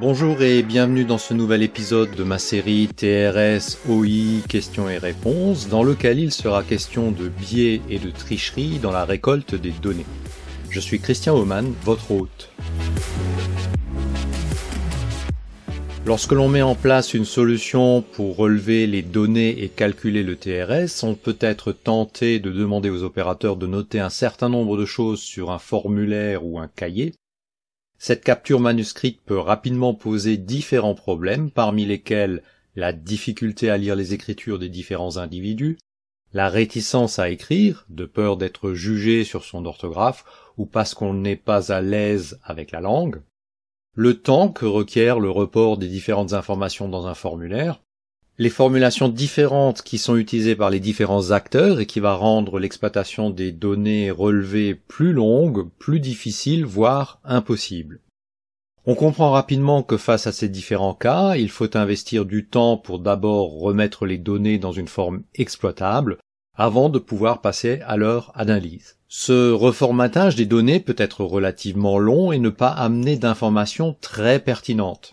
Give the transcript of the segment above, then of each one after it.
Bonjour et bienvenue dans ce nouvel épisode de ma série TRS OI questions et réponses dans lequel il sera question de biais et de tricherie dans la récolte des données. Je suis Christian Oman, votre hôte. Lorsque l'on met en place une solution pour relever les données et calculer le TRS, on peut être tenté de demander aux opérateurs de noter un certain nombre de choses sur un formulaire ou un cahier, cette capture manuscrite peut rapidement poser différents problèmes, parmi lesquels la difficulté à lire les écritures des différents individus, la réticence à écrire, de peur d'être jugé sur son orthographe ou parce qu'on n'est pas à l'aise avec la langue, le temps que requiert le report des différentes informations dans un formulaire, les formulations différentes qui sont utilisées par les différents acteurs et qui va rendre l'exploitation des données relevées plus longue, plus difficile, voire impossible. On comprend rapidement que face à ces différents cas, il faut investir du temps pour d'abord remettre les données dans une forme exploitable avant de pouvoir passer à leur analyse. Ce reformatage des données peut être relativement long et ne pas amener d'informations très pertinentes.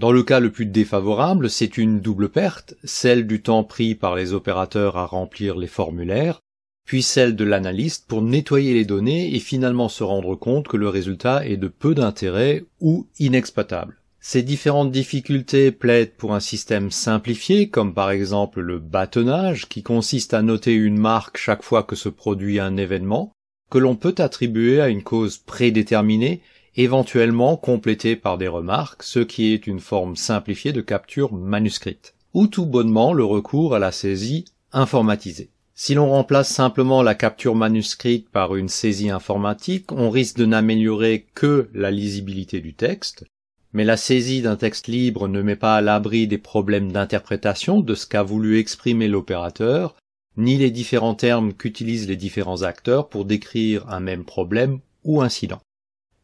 Dans le cas le plus défavorable, c'est une double perte, celle du temps pris par les opérateurs à remplir les formulaires, puis celle de l'analyste pour nettoyer les données et finalement se rendre compte que le résultat est de peu d'intérêt ou inexploitable. Ces différentes difficultés plaident pour un système simplifié, comme par exemple le bâtonnage, qui consiste à noter une marque chaque fois que se produit un événement, que l'on peut attribuer à une cause prédéterminée éventuellement complété par des remarques, ce qui est une forme simplifiée de capture manuscrite, ou tout bonnement le recours à la saisie informatisée. Si l'on remplace simplement la capture manuscrite par une saisie informatique, on risque de n'améliorer que la lisibilité du texte, mais la saisie d'un texte libre ne met pas à l'abri des problèmes d'interprétation de ce qu'a voulu exprimer l'opérateur, ni les différents termes qu'utilisent les différents acteurs pour décrire un même problème ou incident.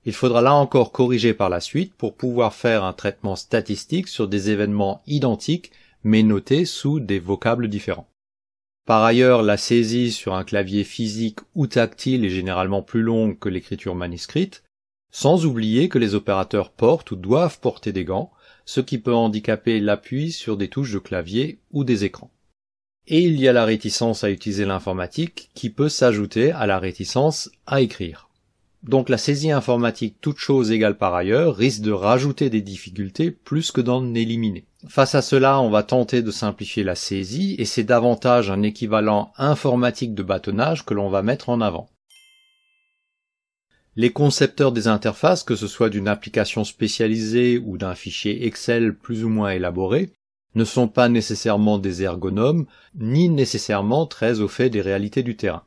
Il faudra là encore corriger par la suite pour pouvoir faire un traitement statistique sur des événements identiques mais notés sous des vocables différents. Par ailleurs, la saisie sur un clavier physique ou tactile est généralement plus longue que l'écriture manuscrite, sans oublier que les opérateurs portent ou doivent porter des gants, ce qui peut handicaper l'appui sur des touches de clavier ou des écrans. Et il y a la réticence à utiliser l'informatique qui peut s'ajouter à la réticence à écrire. Donc la saisie informatique, toute chose égale par ailleurs, risque de rajouter des difficultés plus que d'en éliminer. Face à cela, on va tenter de simplifier la saisie et c'est davantage un équivalent informatique de bâtonnage que l'on va mettre en avant. Les concepteurs des interfaces, que ce soit d'une application spécialisée ou d'un fichier Excel plus ou moins élaboré, ne sont pas nécessairement des ergonomes, ni nécessairement très au fait des réalités du terrain.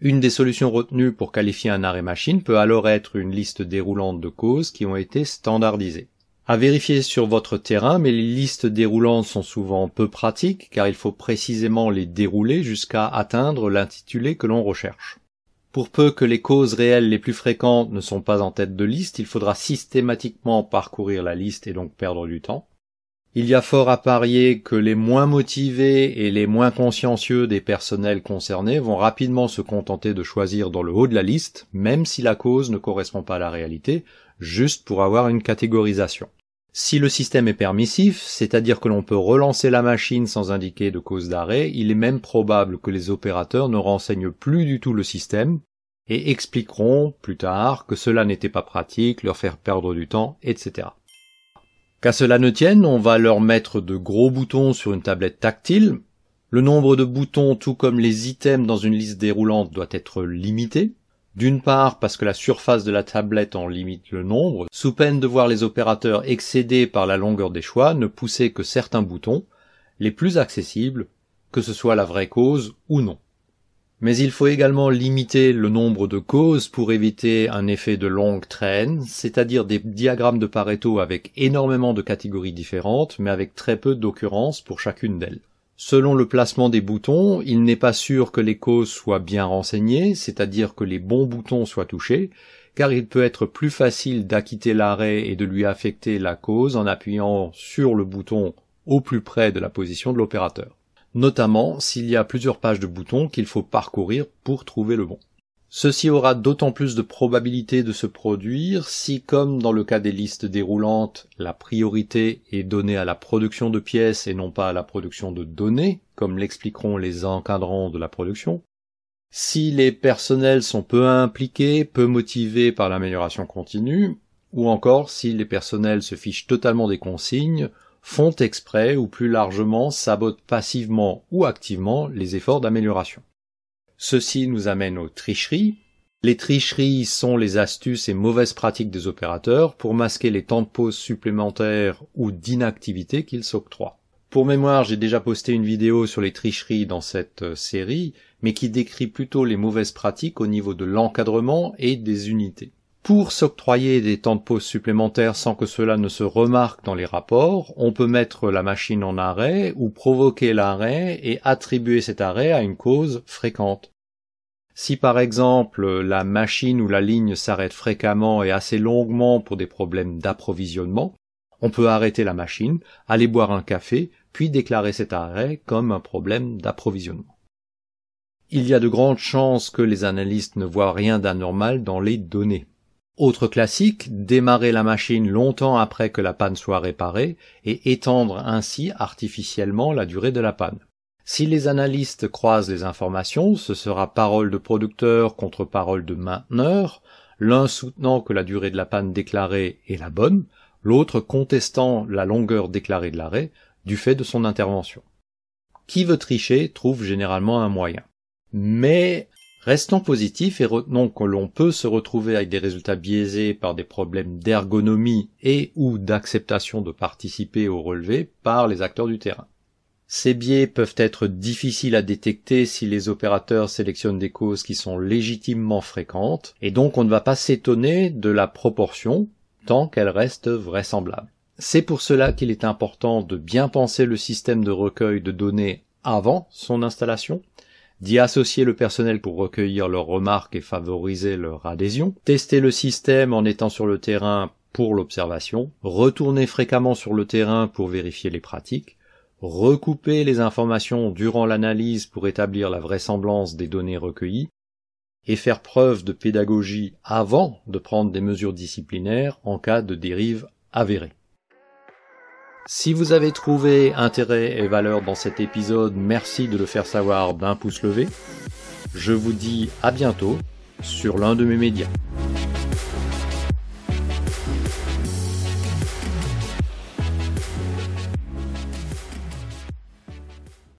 Une des solutions retenues pour qualifier un arrêt machine peut alors être une liste déroulante de causes qui ont été standardisées. À vérifier sur votre terrain, mais les listes déroulantes sont souvent peu pratiques car il faut précisément les dérouler jusqu'à atteindre l'intitulé que l'on recherche. Pour peu que les causes réelles les plus fréquentes ne sont pas en tête de liste, il faudra systématiquement parcourir la liste et donc perdre du temps. Il y a fort à parier que les moins motivés et les moins consciencieux des personnels concernés vont rapidement se contenter de choisir dans le haut de la liste, même si la cause ne correspond pas à la réalité, juste pour avoir une catégorisation. Si le système est permissif, c'est-à-dire que l'on peut relancer la machine sans indiquer de cause d'arrêt, il est même probable que les opérateurs ne renseignent plus du tout le système et expliqueront plus tard que cela n'était pas pratique, leur faire perdre du temps, etc. Qu'à cela ne tienne, on va leur mettre de gros boutons sur une tablette tactile. Le nombre de boutons, tout comme les items dans une liste déroulante, doit être limité. D'une part parce que la surface de la tablette en limite le nombre, sous peine de voir les opérateurs excédés par la longueur des choix ne pousser que certains boutons, les plus accessibles, que ce soit la vraie cause ou non. Mais il faut également limiter le nombre de causes pour éviter un effet de longue traîne, c'est-à-dire des diagrammes de Pareto avec énormément de catégories différentes, mais avec très peu d'occurrences pour chacune d'elles. Selon le placement des boutons, il n'est pas sûr que les causes soient bien renseignées, c'est-à-dire que les bons boutons soient touchés, car il peut être plus facile d'acquitter l'arrêt et de lui affecter la cause en appuyant sur le bouton au plus près de la position de l'opérateur notamment s'il y a plusieurs pages de boutons qu'il faut parcourir pour trouver le bon. Ceci aura d'autant plus de probabilité de se produire si, comme dans le cas des listes déroulantes, la priorité est donnée à la production de pièces et non pas à la production de données, comme l'expliqueront les encadrants de la production, si les personnels sont peu impliqués, peu motivés par l'amélioration continue, ou encore si les personnels se fichent totalement des consignes, font exprès ou plus largement sabotent passivement ou activement les efforts d'amélioration. Ceci nous amène aux tricheries. Les tricheries sont les astuces et mauvaises pratiques des opérateurs pour masquer les temps de pause supplémentaires ou d'inactivité qu'ils s'octroient. Pour mémoire, j'ai déjà posté une vidéo sur les tricheries dans cette euh, série, mais qui décrit plutôt les mauvaises pratiques au niveau de l'encadrement et des unités. Pour s'octroyer des temps de pause supplémentaires sans que cela ne se remarque dans les rapports, on peut mettre la machine en arrêt ou provoquer l'arrêt et attribuer cet arrêt à une cause fréquente. Si par exemple la machine ou la ligne s'arrête fréquemment et assez longuement pour des problèmes d'approvisionnement, on peut arrêter la machine, aller boire un café, puis déclarer cet arrêt comme un problème d'approvisionnement. Il y a de grandes chances que les analystes ne voient rien d'anormal dans les données. Autre classique, démarrer la machine longtemps après que la panne soit réparée et étendre ainsi artificiellement la durée de la panne. Si les analystes croisent les informations, ce sera parole de producteur contre parole de mainteneur, l'un soutenant que la durée de la panne déclarée est la bonne, l'autre contestant la longueur déclarée de l'arrêt du fait de son intervention. Qui veut tricher trouve généralement un moyen. Mais Restons positifs et retenons que l'on peut se retrouver avec des résultats biaisés par des problèmes d'ergonomie et ou d'acceptation de participer au relevé par les acteurs du terrain. Ces biais peuvent être difficiles à détecter si les opérateurs sélectionnent des causes qui sont légitimement fréquentes, et donc on ne va pas s'étonner de la proportion tant qu'elle reste vraisemblable. C'est pour cela qu'il est important de bien penser le système de recueil de données avant son installation, d'y associer le personnel pour recueillir leurs remarques et favoriser leur adhésion, tester le système en étant sur le terrain pour l'observation, retourner fréquemment sur le terrain pour vérifier les pratiques, recouper les informations durant l'analyse pour établir la vraisemblance des données recueillies, et faire preuve de pédagogie avant de prendre des mesures disciplinaires en cas de dérive avérée. Si vous avez trouvé intérêt et valeur dans cet épisode, merci de le faire savoir d'un pouce levé. Je vous dis à bientôt sur l'un de mes médias.